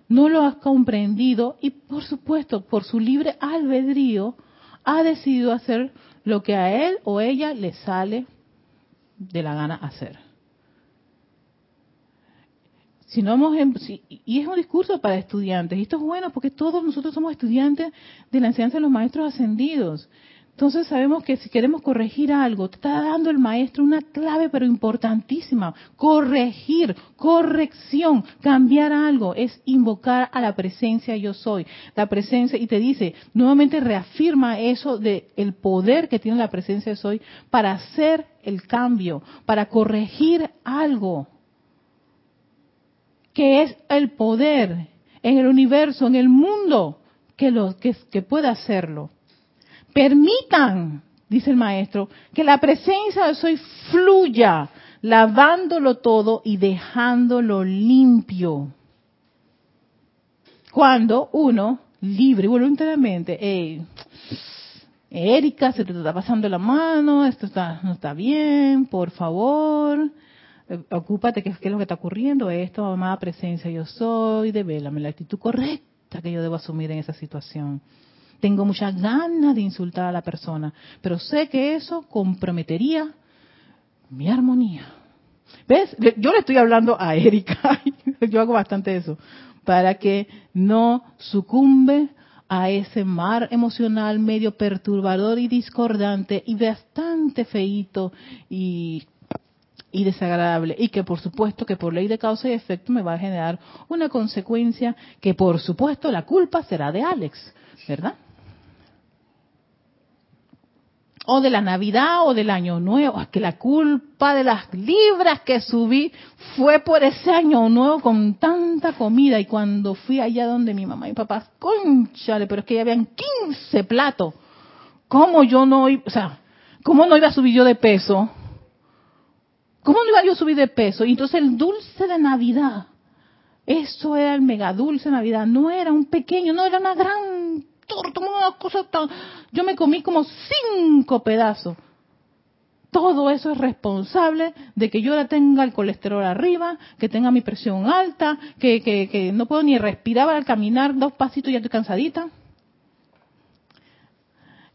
[SPEAKER 1] no lo has comprendido y por supuesto, por su libre albedrío, ha decidido hacer lo que a él o ella le sale de la gana hacer. Si no hemos, em, y es un discurso para estudiantes, y esto es bueno porque todos nosotros somos estudiantes de la enseñanza de los maestros ascendidos. Entonces sabemos que si queremos corregir algo, te está dando el maestro una clave pero importantísima. Corregir, corrección, cambiar algo, es invocar a la presencia yo soy. La presencia, y te dice, nuevamente reafirma eso de el poder que tiene la presencia yo soy para hacer el cambio, para corregir algo que es el poder en el universo, en el mundo, que, lo, que, que pueda hacerlo. Permitan, dice el maestro, que la presencia de soy fluya, lavándolo todo y dejándolo limpio. Cuando uno, libre y voluntariamente, Erika, se te está pasando la mano, esto está, no está bien, por favor, ocúpate, ¿qué, es lo que está ocurriendo? Esto, amada presencia, yo soy, devélame la actitud correcta que yo debo asumir en esa situación. Tengo muchas ganas de insultar a la persona, pero sé que eso comprometería mi armonía. ¿Ves? Yo le estoy hablando a Erika, yo hago bastante eso, para que no sucumbe a ese mar emocional medio perturbador y discordante y bastante feíto y, y desagradable y que por supuesto que por ley de causa y efecto me va a generar una consecuencia que por supuesto la culpa será de Alex, ¿verdad? o de la Navidad o del Año Nuevo. Es que la culpa de las libras que subí fue por ese Año Nuevo con tanta comida. Y cuando fui allá donde mi mamá y papá, conchale, pero es que ya habían 15 platos. ¿Cómo yo no, o sea, cómo no iba a subir yo de peso? ¿Cómo no iba yo a subir de peso? Y entonces el dulce de Navidad, eso era el mega dulce de Navidad, no era un pequeño, no era una gran una cosa tan... Yo me comí como cinco pedazos. Todo eso es responsable de que yo tenga el colesterol arriba, que tenga mi presión alta, que, que, que no puedo ni respirar al caminar dos pasitos y ya estoy cansadita.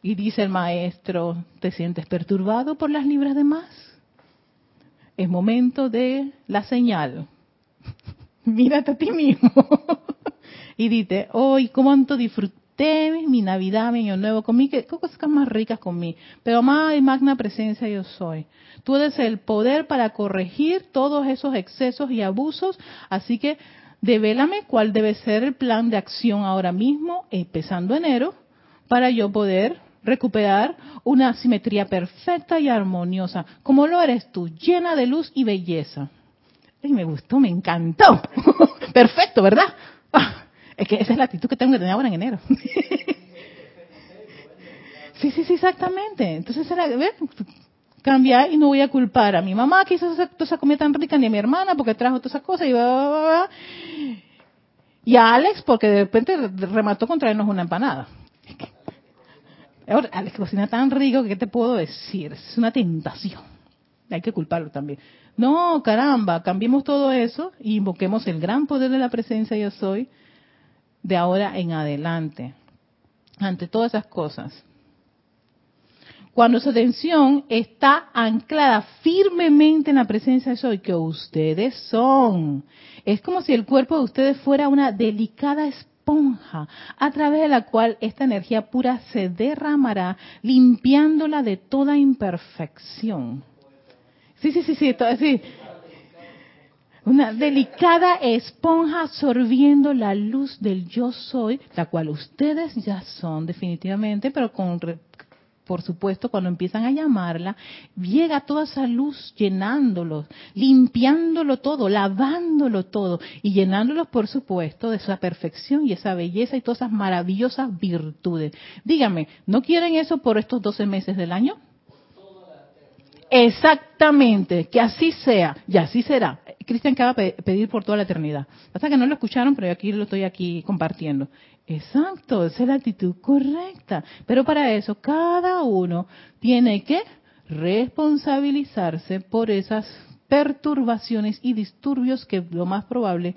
[SPEAKER 1] Y dice el maestro, ¿te sientes perturbado por las libras de más? Es momento de la señal. Mírate a ti mismo. y dite, hoy, ¿cuánto disfruté? mi Navidad, mi Año Nuevo, conmigo, qué cosas más ricas conmigo. Pero amada y magna presencia yo soy. Tú eres el poder para corregir todos esos excesos y abusos, así que devélame cuál debe ser el plan de acción ahora mismo, empezando enero, para yo poder recuperar una simetría perfecta y armoniosa, como lo eres tú, llena de luz y belleza. Ay, me gustó, me encantó. Perfecto, ¿verdad? Ah, es que esa es la actitud que tengo que tener ahora en enero. sí, sí, sí, exactamente. Entonces era, cambiar y no voy a culpar a mi mamá que hizo toda esa comida tan rica, ni a mi hermana porque trajo todas esas cosas y va, Y a Alex porque de repente remató con traernos una empanada. Ahora, Alex cocina tan rico que ¿qué te puedo decir? Es una tentación. Hay que culparlo también. No, caramba, cambiemos todo eso y invoquemos el gran poder de la presencia yo soy de ahora en adelante, ante todas esas cosas. Cuando su atención está anclada firmemente en la presencia de Soy, que ustedes son, es como si el cuerpo de ustedes fuera una delicada esponja a través de la cual esta energía pura se derramará, limpiándola de toda imperfección. Sí, sí, sí, sí. Una delicada esponja absorbiendo la luz del yo soy, la cual ustedes ya son definitivamente, pero con, por supuesto, cuando empiezan a llamarla, llega toda esa luz llenándolos, limpiándolo todo, lavándolo todo y llenándolos, por supuesto, de esa perfección y esa belleza y todas esas maravillosas virtudes. Dígame, ¿no quieren eso por estos 12 meses del año? Exactamente, que así sea, y así será. Cristian que va a pedir por toda la eternidad. Pasa que no lo escucharon, pero yo aquí lo estoy aquí compartiendo. Exacto, es la actitud correcta. Pero para eso, cada uno tiene que responsabilizarse por esas perturbaciones y disturbios que lo más probable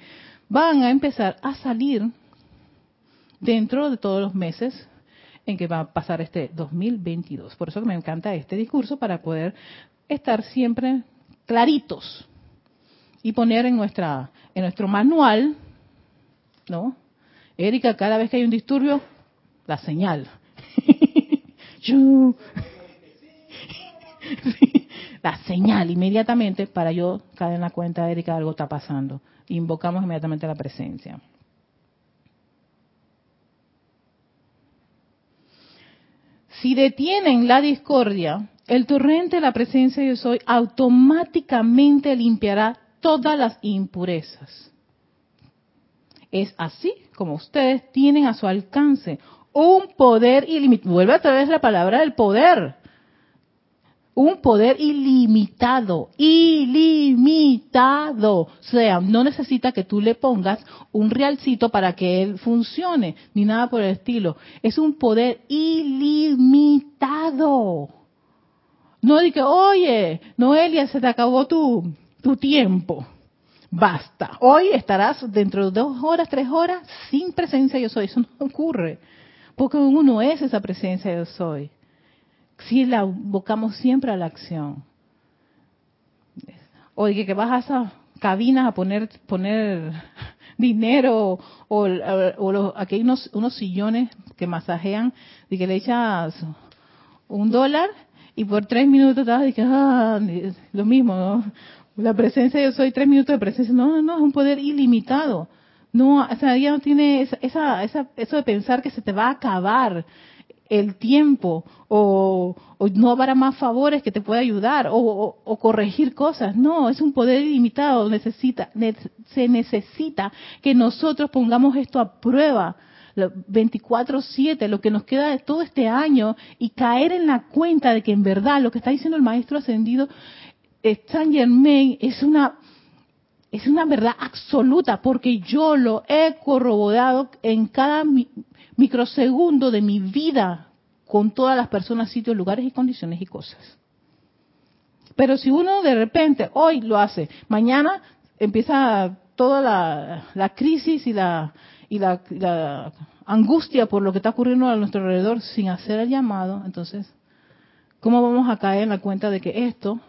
[SPEAKER 1] van a empezar a salir dentro de todos los meses en que va a pasar este 2022. Por eso que me encanta este discurso para poder estar siempre claritos y poner en nuestra en nuestro manual, ¿no? Erika, cada vez que hay un disturbio, la señal. la señal inmediatamente para yo caer en la cuenta, Erika, algo está pasando. Invocamos inmediatamente la presencia. Si detienen la discordia, el torrente de la presencia de yo soy automáticamente limpiará todas las impurezas. Es así como ustedes tienen a su alcance un poder ilimitado. Vuelve a través la palabra del poder un poder ilimitado, ilimitado. O sea, no necesita que tú le pongas un realcito para que él funcione, ni nada por el estilo. Es un poder ilimitado No que, oye, Noelia, se te acabó tu, tu tiempo. Basta. Hoy estarás dentro de dos horas, tres horas, sin presencia yo soy. Eso no ocurre. Porque uno es esa presencia yo soy. Si la invocamos siempre a la acción. Oye, que vas a esas cabinas a poner, poner dinero o, o, aquí hay unos, sillones que masajean y que le echas un dólar y por tres minutos estás que, ah, lo mismo, ¿no? La presencia, yo soy tres minutos de presencia. No, no, no, es un poder ilimitado. No, o sea, ya no tiene esa, esa, eso de pensar que se te va a acabar el tiempo o, no habrá más favores que te pueda ayudar o, corregir cosas. No, es un poder ilimitado. Necesita, se necesita que nosotros pongamos esto a prueba 24/7, lo que nos queda de todo este año y caer en la cuenta de que en verdad lo que está diciendo el Maestro Ascendido Saint Germain es una es una verdad absoluta porque yo lo he corroborado en cada microsegundo de mi vida con todas las personas, sitios, lugares y condiciones y cosas. Pero si uno de repente hoy lo hace, mañana empieza toda la, crisis y la, y la, la, angustia por lo que está ocurriendo a nuestro alrededor sin hacer el llamado, entonces, ¿cómo vamos a caer en la cuenta de que esto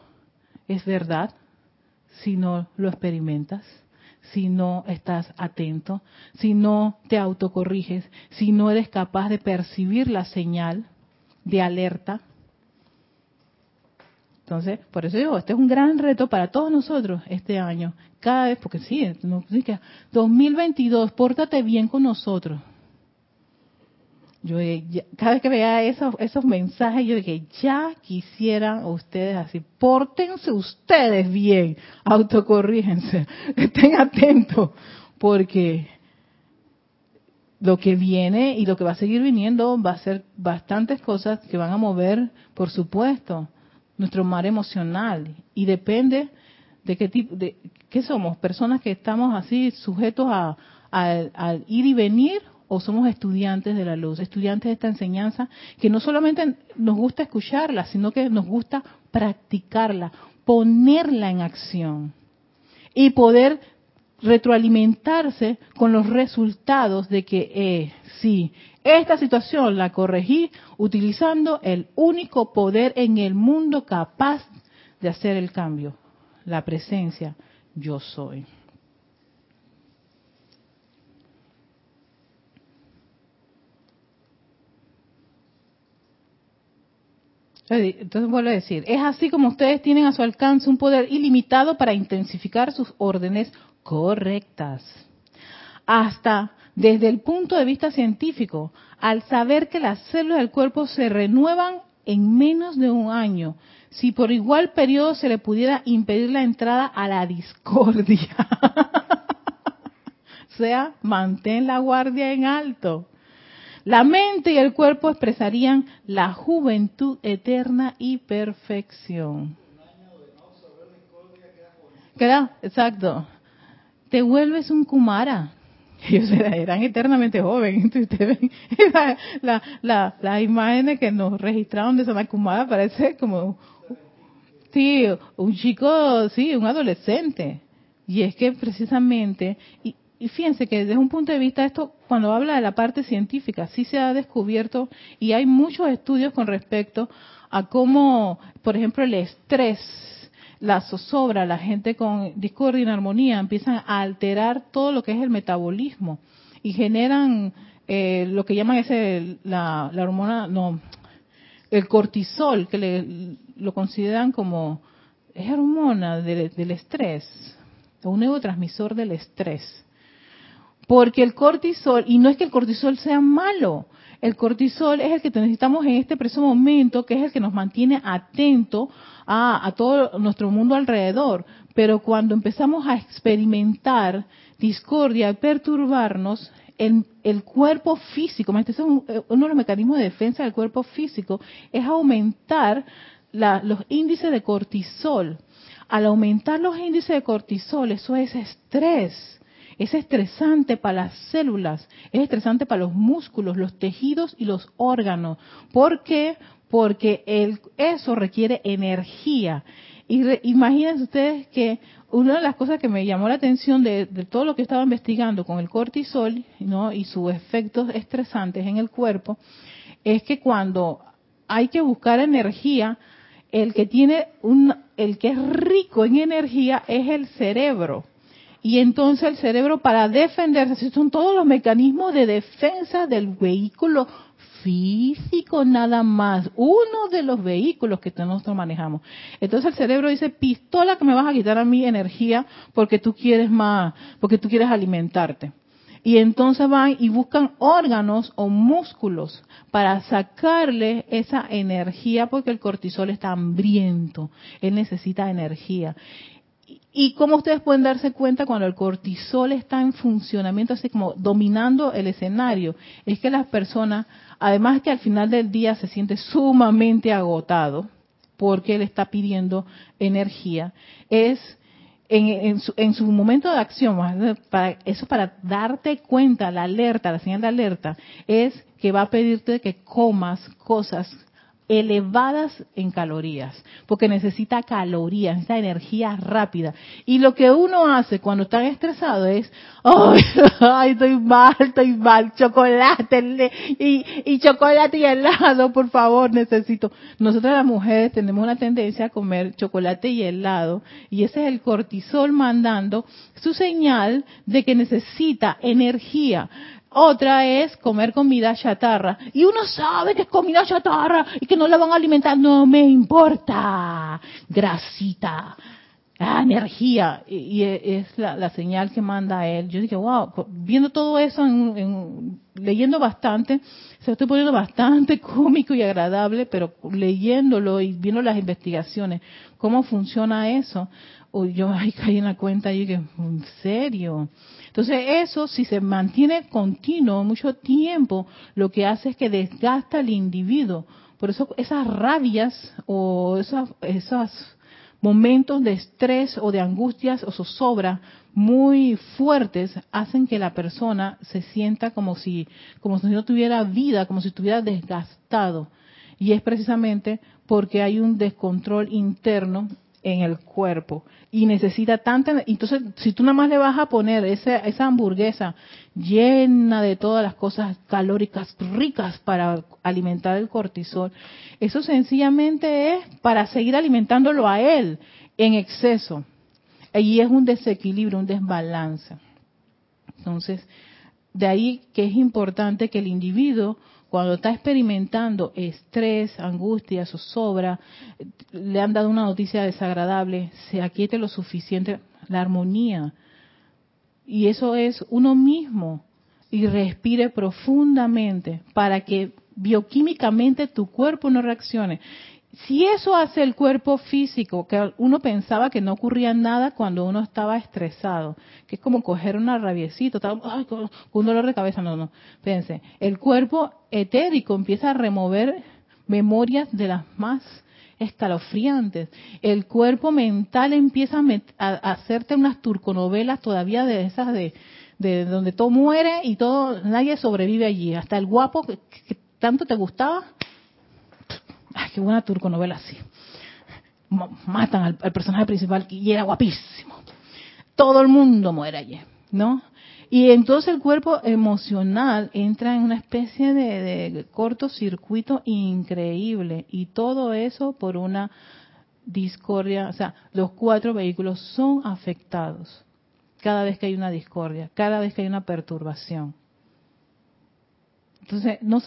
[SPEAKER 1] es verdad si no lo experimentas, si no estás atento, si no te autocorriges, si no eres capaz de percibir la señal de alerta. Entonces, por eso digo, este es un gran reto para todos nosotros este año. Cada vez, porque sí, 2022, pórtate bien con nosotros. Yo cada vez que veía esos, esos mensajes, yo dije, ya quisieran ustedes así, pórtense ustedes bien, autocorrígense, estén atentos, porque lo que viene y lo que va a seguir viniendo va a ser bastantes cosas que van a mover, por supuesto, nuestro mar emocional. Y depende de qué tipo, de qué somos, personas que estamos así sujetos a, al ir y venir o somos estudiantes de la luz, estudiantes de esta enseñanza, que no solamente nos gusta escucharla, sino que nos gusta practicarla, ponerla en acción y poder retroalimentarse con los resultados de que, eh, sí, esta situación la corregí utilizando el único poder en el mundo capaz de hacer el cambio, la presencia yo soy. Entonces vuelvo a decir, es así como ustedes tienen a su alcance un poder ilimitado para intensificar sus órdenes correctas. Hasta desde el punto de vista científico, al saber que las células del cuerpo se renuevan en menos de un año, si por igual periodo se le pudiera impedir la entrada a la discordia. o sea, mantén la guardia en alto. La mente y el cuerpo expresarían la juventud eterna y perfección. Queda, exacto. Te vuelves un Kumara. Ellos eran eternamente jóvenes. La, la, las imágenes que nos registraron de Sana Kumara, parece como, sí, un chico, sí, un adolescente. Y es que precisamente, y fíjense que desde un punto de vista esto, cuando habla de la parte científica, sí se ha descubierto y hay muchos estudios con respecto a cómo, por ejemplo, el estrés, la zozobra, la gente con discordia y armonía empiezan a alterar todo lo que es el metabolismo y generan eh, lo que llaman ese la, hormona, no, el cortisol, que le, lo consideran como es hormona del estrés, un neurotransmisor del estrés. Porque el cortisol, y no es que el cortisol sea malo, el cortisol es el que necesitamos en este preciso momento, que es el que nos mantiene atento a, todo nuestro mundo alrededor. Pero cuando empezamos a experimentar discordia y perturbarnos, el, el, cuerpo físico, este uno de los mecanismos de defensa del cuerpo físico, es aumentar los índices de cortisol. Al aumentar los índices de cortisol, eso es estrés es estresante para las células, es estresante para los músculos, los tejidos y los órganos. ¿Por qué? porque el, eso requiere energía. Y imagínense ustedes que una de las cosas que me llamó la atención de, todo lo que estaba investigando con el cortisol y sus efectos estresantes en el cuerpo, es que cuando hay que buscar energía, el que tiene un, el que es rico en energía es el cerebro. Y entonces el cerebro para defenderse, son todos los mecanismos de defensa del vehículo físico nada más, uno de los vehículos que nosotros manejamos. Entonces el cerebro dice, pistola que me vas a quitar a mi energía porque tú quieres más, porque tú quieres alimentarte. Y entonces van y buscan órganos o músculos para sacarle esa energía porque el cortisol está hambriento, él necesita energía. Y como ustedes pueden darse cuenta cuando el cortisol está en funcionamiento, así como dominando el escenario, es que las personas, además que al final del día se siente sumamente agotado, porque él está pidiendo energía, es en, su, en su, momento de acción, para, eso para darte cuenta, la alerta, la señal de alerta, es que va a pedirte que comas cosas elevadas en calorías, porque necesita calorías, necesita energía rápida. Y lo que uno hace cuando está estresado es, ay, estoy mal, estoy mal, chocolate y, y chocolate y helado, por favor, necesito. Nosotras las mujeres tenemos una tendencia a comer chocolate y helado, y ese es el cortisol mandando su señal de que necesita energía. Otra es comer comida chatarra. Y uno sabe que es comida chatarra y que no la van a alimentar. No me importa. Grasita. Ah, energía. Y, es la, señal que manda él. Yo dije, wow, viendo todo eso, leyendo bastante, se estoy poniendo bastante cómico y agradable, pero leyéndolo y viendo las investigaciones, cómo funciona eso, yo ahí caí en la cuenta y dije, ¿en serio? Entonces eso, si se mantiene continuo mucho tiempo, lo que hace es que desgasta al individuo. Por eso esas rabias o esos momentos de estrés o de angustias o zozobra muy fuertes hacen que la persona se sienta como si, como si no tuviera vida, como si estuviera desgastado. Y es precisamente porque hay un descontrol interno en el cuerpo. Y necesita tanta entonces si tú nada más le vas a poner esa, esa hamburguesa llena de todas las cosas calóricas ricas para alimentar el cortisol eso sencillamente es para seguir alimentándolo a él en exceso. Y es un desequilibrio un desbalance. Entonces de ahí que es importante que el individuo cuando está experimentando estrés, angustia, zozobra, le han dado una noticia desagradable, se aquiete lo suficiente, la armonía. Y eso es uno mismo. Y respire profundamente para que bioquímicamente tu cuerpo no reaccione si eso hace el cuerpo físico, que uno pensaba que no ocurría nada cuando uno estaba estresado, que es como coger una rabiecita, un dolor de cabeza, no, no, fíjense, el cuerpo etérico empieza a remover memorias de las más escalofriantes, el cuerpo mental empieza a, hacerte unas turconovelas todavía de esas de, de donde todo muere y todo, nadie sobrevive allí, hasta el guapo que tanto te gustaba, qué buena turconovela así. Matan al, personaje principal y era guapísimo. Todo el mundo muere allí, ¿no? Y entonces el cuerpo emocional entra en una especie de, de cortocircuito increíble y todo eso por una discordia, o sea, los cuatro vehículos son afectados cada vez que hay una discordia, cada vez que hay una perturbación. Entonces, no,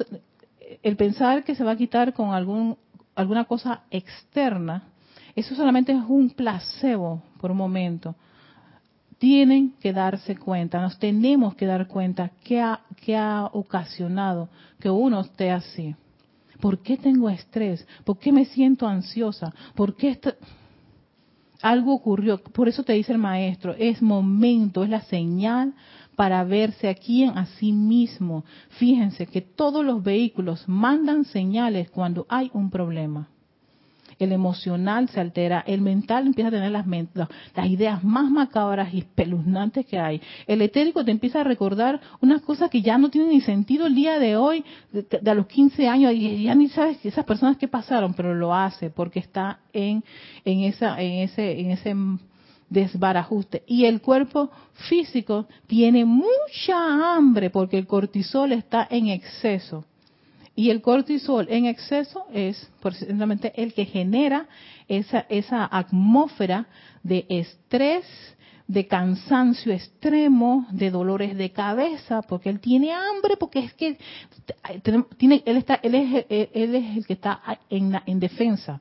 [SPEAKER 1] el pensar que se va a quitar con algún, alguna cosa externa, eso solamente es un placebo por un momento. Tienen que darse cuenta, nos tenemos que dar cuenta qué ha, ha ocasionado que uno esté así. ¿Por qué tengo estrés? ¿Por qué me siento ansiosa? ¿Por qué algo ocurrió? Por eso te dice el maestro, es momento, es la señal para verse aquí en a sí mismo. Fíjense que todos los vehículos mandan señales cuando hay un problema. el emocional se altera, el mental empieza a tener las, ideas más macabras y espeluznantes que hay. El etérico te empieza a recordar unas cosas que ya no tienen ni sentido el día de hoy, de, a los 15 años, y ya ni sabes esas personas que pasaron, pero lo hace porque está en, en, esa, en ese, en ese desbarajuste. Y el cuerpo físico tiene mucha hambre porque el cortisol está en exceso. Y el cortisol en exceso es precisamente el que genera esa, esa atmósfera de estrés, de cansancio extremo, de dolores de cabeza, porque él tiene hambre, porque es que tiene, él, está, él, es, él es el que está en, en defensa.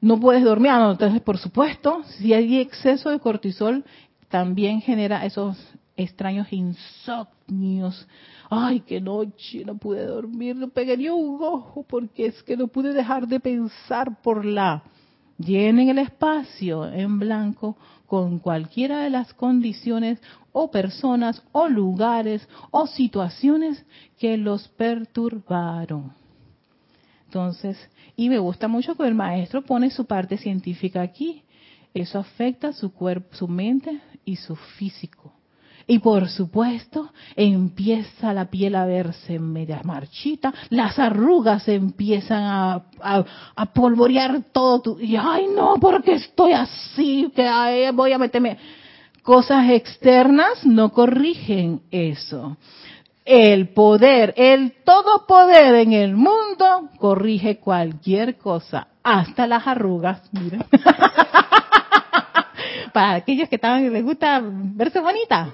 [SPEAKER 1] No puedes dormir, ah, entonces por supuesto, si hay exceso de cortisol, también genera esos extraños insomnios. Ay, qué noche, no pude dormir, no pegaría un ojo porque es que no pude dejar de pensar por la. Llenen el espacio en blanco con cualquiera de las condiciones o personas o lugares o situaciones que los perturbaron. Entonces, y me gusta mucho que el maestro pone su parte científica aquí. Eso afecta su cuerpo, su mente y su físico. Y por supuesto, empieza la piel a verse media marchita, las arrugas empiezan a, a, polvorear todo tu, y ay no, porque estoy así, que voy a meterme. Cosas externas no corrigen eso. El poder, el todo poder en el mundo corrige cualquier cosa, hasta las arrugas, miren. Para aquellos que estaban, les gusta verse bonita.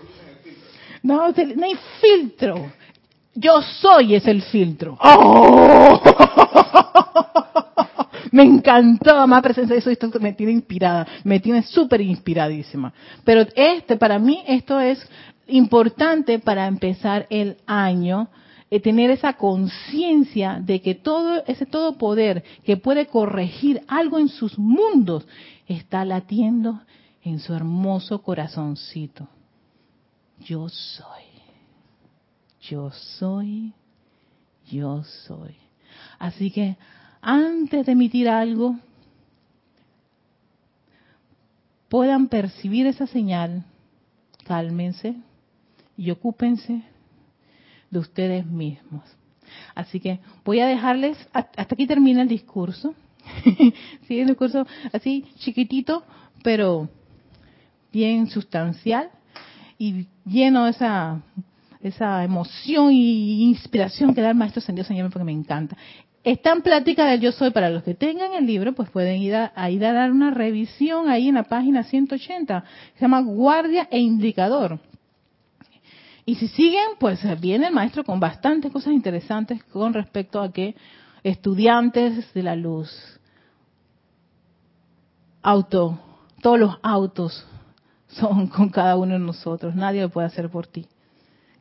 [SPEAKER 1] No, no hay filtro. Yo soy es el filtro. ¡Oh! Me encantó, más presencia eso, esto me tiene inspirada, me tiene súper inspiradísima. Pero este, para mí, esto es importante para empezar el año, eh, tener esa conciencia de que todo ese todo poder que puede corregir algo en sus mundos está latiendo en su hermoso corazoncito. Yo soy. Yo soy. Yo soy. Así que antes de emitir algo, puedan percibir esa señal, cálmense, y ocúpense de ustedes mismos. Así que voy a dejarles, hasta aquí termina el discurso. sí, el discurso así chiquitito, pero bien sustancial y lleno de esa, esa emoción y inspiración que da el maestro Sendido Señor porque me encanta. Está en plática del Yo Soy, para los que tengan el libro, pues pueden ir a, a, ir a dar una revisión ahí en la página 180, se llama Guardia e Indicador. Y si siguen, pues viene el maestro con bastantes cosas interesantes con respecto a que estudiantes de la luz, auto, todos los autos son con cada uno de nosotros, nadie lo puede hacer por ti.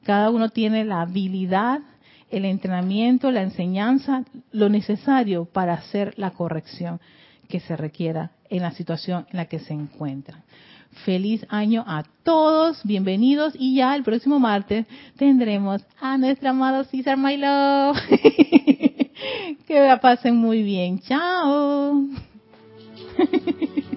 [SPEAKER 1] Cada uno tiene la habilidad, el entrenamiento, la enseñanza, lo necesario para hacer la corrección que se requiera en la situación en la que se encuentran. Feliz año a todos, bienvenidos y ya el próximo martes tendremos a nuestro amado César Milo. que la pasen muy bien. Chao.